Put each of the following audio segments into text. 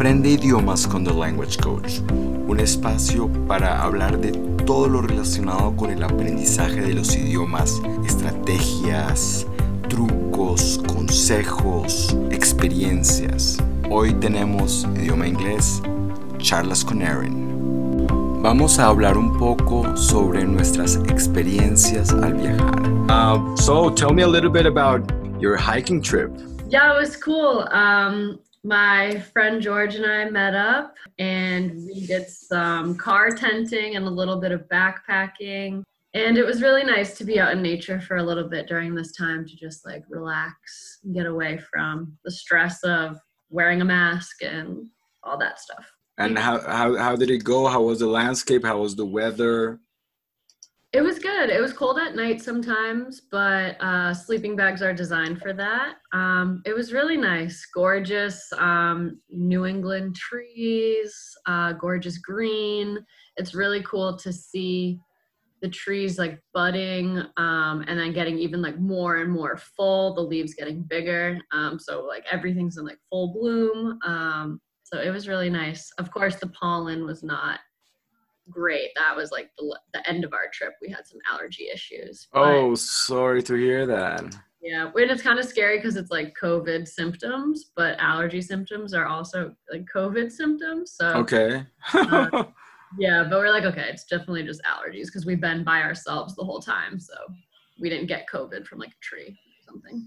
Aprende idiomas con The Language Coach, un espacio para hablar de todo lo relacionado con el aprendizaje de los idiomas, estrategias, trucos, consejos, experiencias. Hoy tenemos idioma inglés, charlas con Erin. Vamos a hablar un poco sobre nuestras experiencias al viajar. Uh, so, tell me a little bit about your hiking trip. Yeah, it was cool. Um, my friend George and I met up and we did some car tenting and a little bit of backpacking. And it was really nice to be out in nature for a little bit during this time to just like relax and get away from the stress of wearing a mask and all that stuff. And how, how, how did it go? How was the landscape? How was the weather? It was good. It was cold at night sometimes, but uh, sleeping bags are designed for that. Um, it was really nice, gorgeous um, New England trees, uh, gorgeous green. It's really cool to see the trees like budding um, and then getting even like more and more full. The leaves getting bigger, um, so like everything's in like full bloom. Um, so it was really nice. Of course, the pollen was not great. That was like the, the end of our trip. We had some allergy issues. Oh, sorry to hear that. Yeah, and it's kind of scary because it's like COVID symptoms, but allergy symptoms are also like COVID symptoms. So okay. uh, yeah, but we're like, okay, it's definitely just allergies because we've been by ourselves the whole time, so we didn't get COVID from like a tree or something.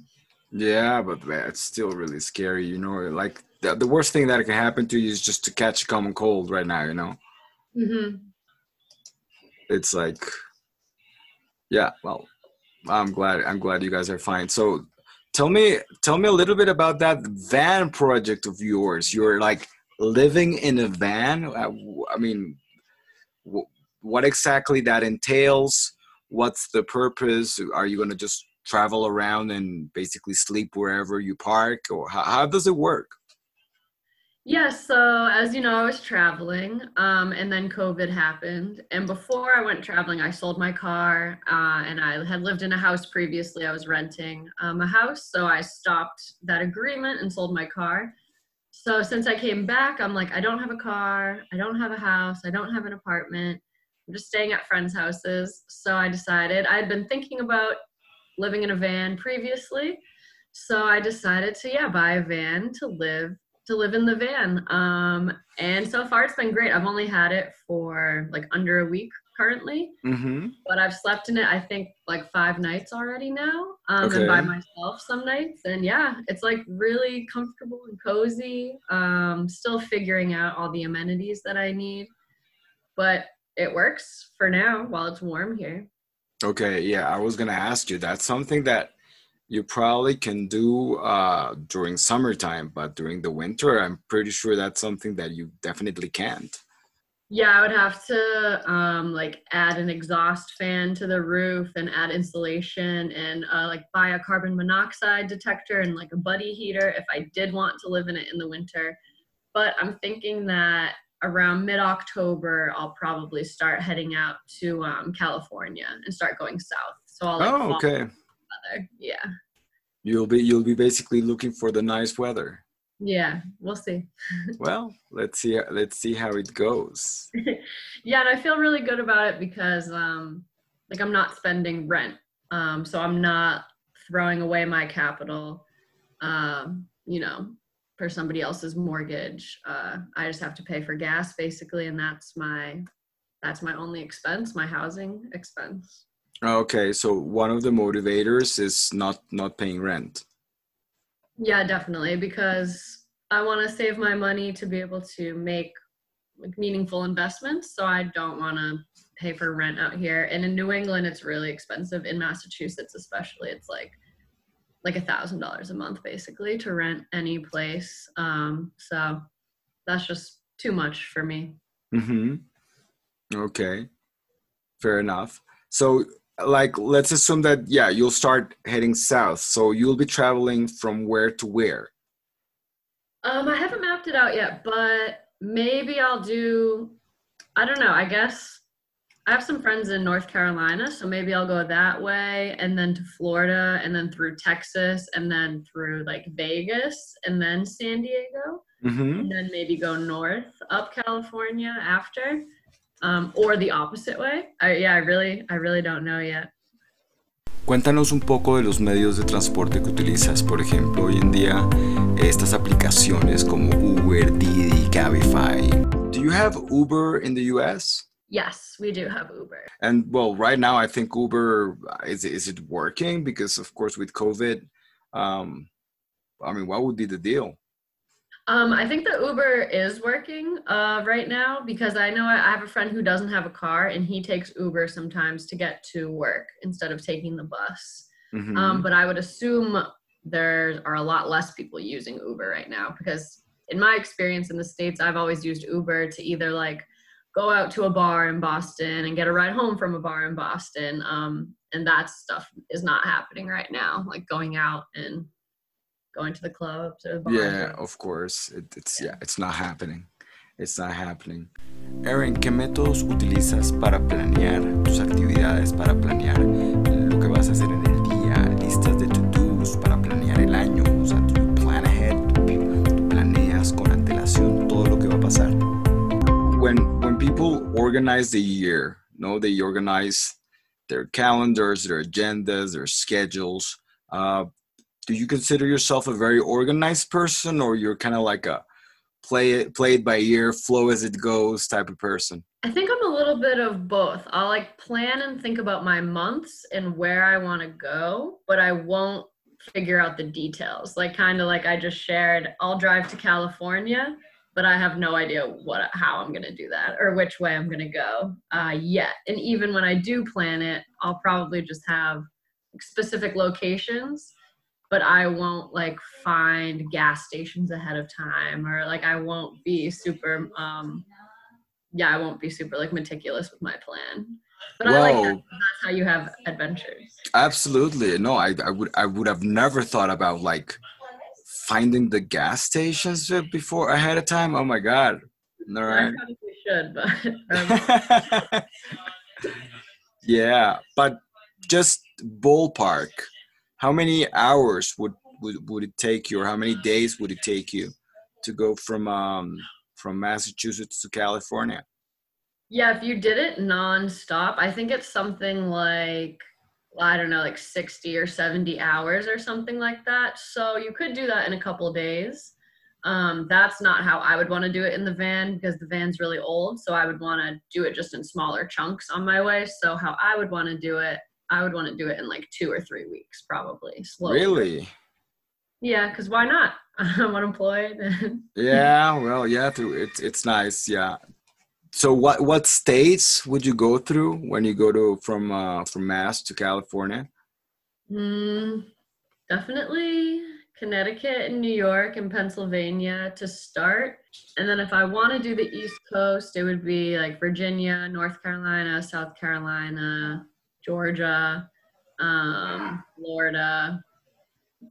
Yeah, but man, it's still really scary. You know, like the, the worst thing that can happen to you is just to catch a common cold right now. You know. Mm-hmm it's like yeah well i'm glad i'm glad you guys are fine. So tell me tell me a little bit about that van project of yours. You're like living in a van? Uh, i mean what exactly that entails? What's the purpose? Are you going to just travel around and basically sleep wherever you park? Or how, how does it work Yes, so as you know, I was traveling, um, and then COVID happened. And before I went traveling, I sold my car, uh, and I had lived in a house previously. I was renting um, a house, so I stopped that agreement and sold my car. So since I came back, I'm like, I don't have a car, I don't have a house, I don't have an apartment. I'm just staying at friends' houses. So I decided I had been thinking about living in a van previously. So I decided to, yeah, buy a van to live to live in the van. Um, and so far it's been great. I've only had it for like under a week currently, mm-hmm. but I've slept in it, I think like five nights already now. Um, okay. and by myself some nights. And yeah, it's like really comfortable and cozy. Um, still figuring out all the amenities that I need, but it works for now while it's warm here. Okay. Yeah. I was going to ask you, that's something that you probably can do uh, during summertime, but during the winter, I'm pretty sure that's something that you definitely can't. Yeah, I would have to um, like add an exhaust fan to the roof and add insulation and uh, like buy a carbon monoxide detector and like a buddy heater if I did want to live in it in the winter. But I'm thinking that around mid October, I'll probably start heading out to um, California and start going south. So I'll like, oh, okay. Weather. Yeah. You'll be you'll be basically looking for the nice weather. Yeah we'll see. Well let's see let's see how it goes. Yeah and i feel really good about it because um like i'm not spending rent. Um so i'm not throwing away my capital um you know for somebody else's mortgage. Uh i just have to pay for gas basically and that's my that's my only expense my housing expense Okay, so one of the motivators is not not paying rent. Yeah, definitely because I want to save my money to be able to make like meaningful investments, so I don't want to pay for rent out here. And in New England it's really expensive in Massachusetts especially. It's like like a thousand dollars a month basically to rent any place. Um, so that's just too much for me. Mm-hmm. Okay. Fair enough. So like let's assume that yeah you'll start heading south. So you'll be traveling from where to where? Um i haven't mapped it out yet but maybe i'll do i don't know i guess i have some friends in north carolina so maybe i'll go that way and then to florida and then through texas and then through like vegas and then san diego. Mm-hmm. and then maybe go north up California after, um, or the opposite way. I, yeah, I really, I really don't know yet. Cuéntanos un poco de los medios de transporte que utilizas. Por ejemplo, hoy en día estas aplicaciones como Uber, Didi, Cabify. Do you have Uber in the US? Yes, we do have Uber. And well, right now I think Uber is is it working because of course with COVID, um, I mean, what would be the deal? Um, I think the Uber is working uh, right now because I know I have a friend who doesn't have a car and he takes Uber sometimes to get to work instead of taking the bus. Mm-hmm. Um, but I would assume there are a lot less people using Uber right now because, in my experience in the States, I've always used Uber to either like go out to a bar in Boston and get a ride home from a bar in Boston. Um, and that stuff is not happening right now, like going out and going to the clubs or the Yeah, of course. It, it's yeah. yeah, it's not happening. It's not happening. Erin, ¿qué métodos utilizas para planear tus actividades, para planear lo que vas a hacer en el día, listas de to-dos para planear el año? O sea, tú plan ahead, tú planeas con antelación todo lo que va a pasar. When when people organize the year, no, they organize their calendars, their agendas, their schedules. Uh, do you consider yourself a very organized person or you're kind of like a play it play it by ear flow as it goes type of person? I think i'm a little bit of both. I'll like plan and think about my months and where i want to go but i won't figure out the details. Like kind of like i just shared i'll drive to california but i have no idea what how i'm going to do that or which way i'm going to go uh, yet. And even when i do plan it i'll probably just have specific locations but I won't like find gas stations ahead of time or like I won't be super um yeah, I won't be super like meticulous with my plan. But Whoa. I like that. that's how you have adventures. Absolutely. No, I, I would I would have never thought about like finding the gas stations before ahead of time. Oh my god. All right. I probably should, but um. yeah, but just ballpark how many hours would, would would it take you or how many days would it take you to go from um from massachusetts to california yeah if you did it nonstop i think it's something like i don't know like 60 or 70 hours or something like that so you could do that in a couple days um, that's not how I would want to do it in the van because the van's really old. So I would want to do it just in smaller chunks on my way. So how I would want to do it I would want to do it in like two or three weeks, probably. Slowly. Really? Yeah, because why not? I'm unemployed. yeah, well, yeah, it's it's nice. Yeah. So what what states would you go through when you go to from uh, from Mass to California? Mm, definitely Connecticut and New York and Pennsylvania to start. And then if I want to do the East Coast, it would be like Virginia, North Carolina, South Carolina, Georgia, um, Florida,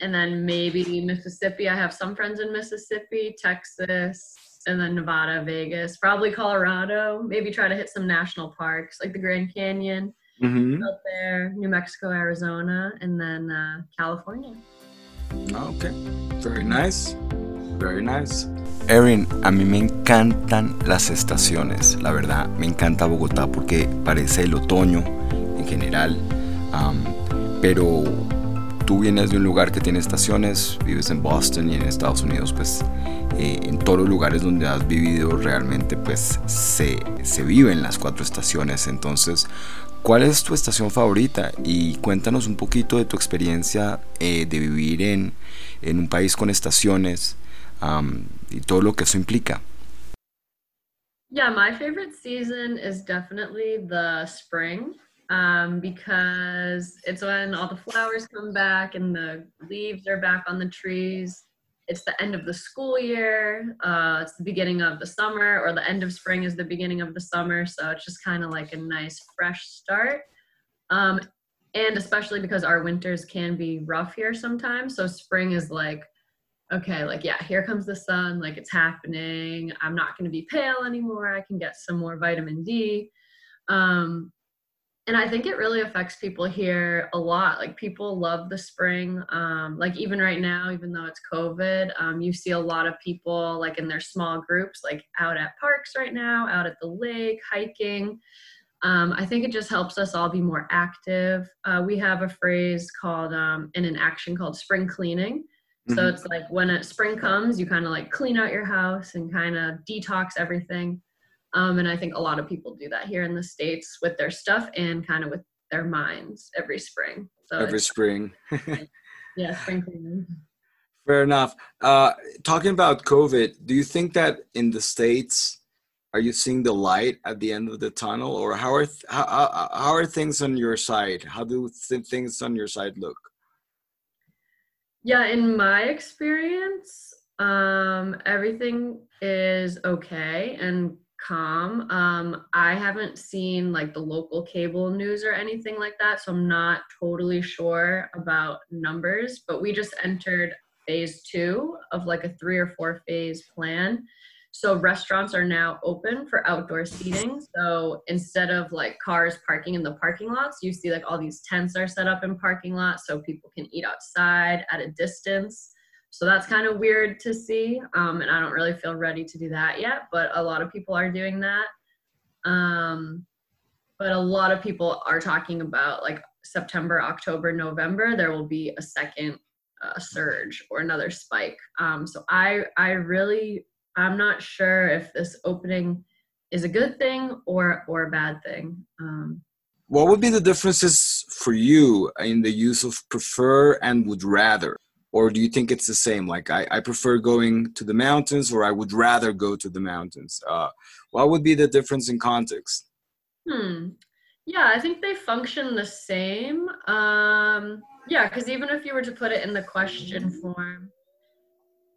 and then maybe Mississippi. I have some friends in Mississippi, Texas, and then Nevada, Vegas, probably Colorado. Maybe try to hit some national parks like the Grand Canyon mm-hmm. out there, New Mexico, Arizona, and then uh, California. Okay, very nice, very nice. Erin, a mí me encantan las estaciones, la verdad, me encanta Bogotá porque parece el otoño en general, pero tú vienes de un lugar que tiene estaciones, vives en Boston y en Estados Unidos, pues eh, en todos los lugares donde has vivido realmente pues se, se viven las cuatro estaciones. Entonces, ¿cuál es tu estación favorita? Y cuéntanos un poquito de tu experiencia eh, de vivir en, en, un país con estaciones y todo lo que eso implica. Yeah, my favorite season is definitely the spring. Um, because it's when all the flowers come back and the leaves are back on the trees. It's the end of the school year. Uh, it's the beginning of the summer, or the end of spring is the beginning of the summer. So it's just kind of like a nice fresh start. Um, and especially because our winters can be rough here sometimes. So spring is like, okay, like, yeah, here comes the sun, like it's happening. I'm not going to be pale anymore. I can get some more vitamin D. Um, and I think it really affects people here a lot. Like people love the spring. Um, like even right now, even though it's COVID, um, you see a lot of people like in their small groups, like out at parks right now, out at the lake, hiking. Um, I think it just helps us all be more active. Uh, we have a phrase called um, in an action called spring cleaning. So mm-hmm. it's like when a spring comes, you kind of like clean out your house and kind of detox everything. Um, and I think a lot of people do that here in the States with their stuff and kind of with their minds every spring. So every spring. yeah, spring cleaning. Fair enough. Uh, talking about COVID, do you think that in the States, are you seeing the light at the end of the tunnel or how are, th- how, how are things on your side? How do th- things on your side look? Yeah, in my experience, um, everything is okay and calm. Um, I haven't seen like the local cable news or anything like that, so I'm not totally sure about numbers. But we just entered phase two of like a three or four phase plan. So restaurants are now open for outdoor seating. So instead of like cars parking in the parking lots, you see like all these tents are set up in parking lots so people can eat outside at a distance. So that's kind of weird to see. Um, and I don't really feel ready to do that yet, but a lot of people are doing that. Um, but a lot of people are talking about like September, October, November, there will be a second uh, surge or another spike. Um, so I, I really, I'm not sure if this opening is a good thing or or a bad thing. Um, what would be the differences for you in the use of prefer and would rather? Or do you think it's the same? Like i, I prefer going to the mountains or i would rather go to the mountains. Uh, what would be the difference in context? Hmm. Yeah i think they function the same. Um, yeah because even if you were to put it in the question form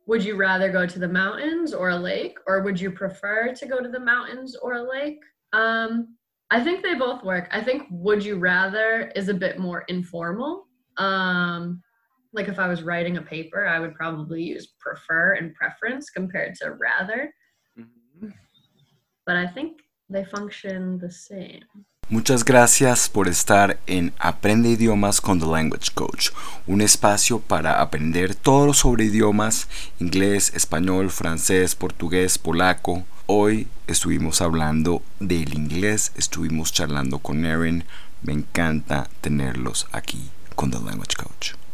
would you rather go to the mountains or a lake? Or would you prefer to go to the mountains or a lake? Um, i think they both work. I think would you rather is a bit more informal. Um, like if I was writing a paper, I would probably use prefer and preference compared to rather. Mm-hmm. But I think they function the same. Muchas gracias por estar en Aprende idiomas con The Language Coach, un espacio para aprender todo sobre idiomas, inglés, español, francés, portugués, polaco. Hoy estuvimos hablando del inglés, estuvimos charlando con Erin. Me encanta tenerlos aquí con The Language Coach.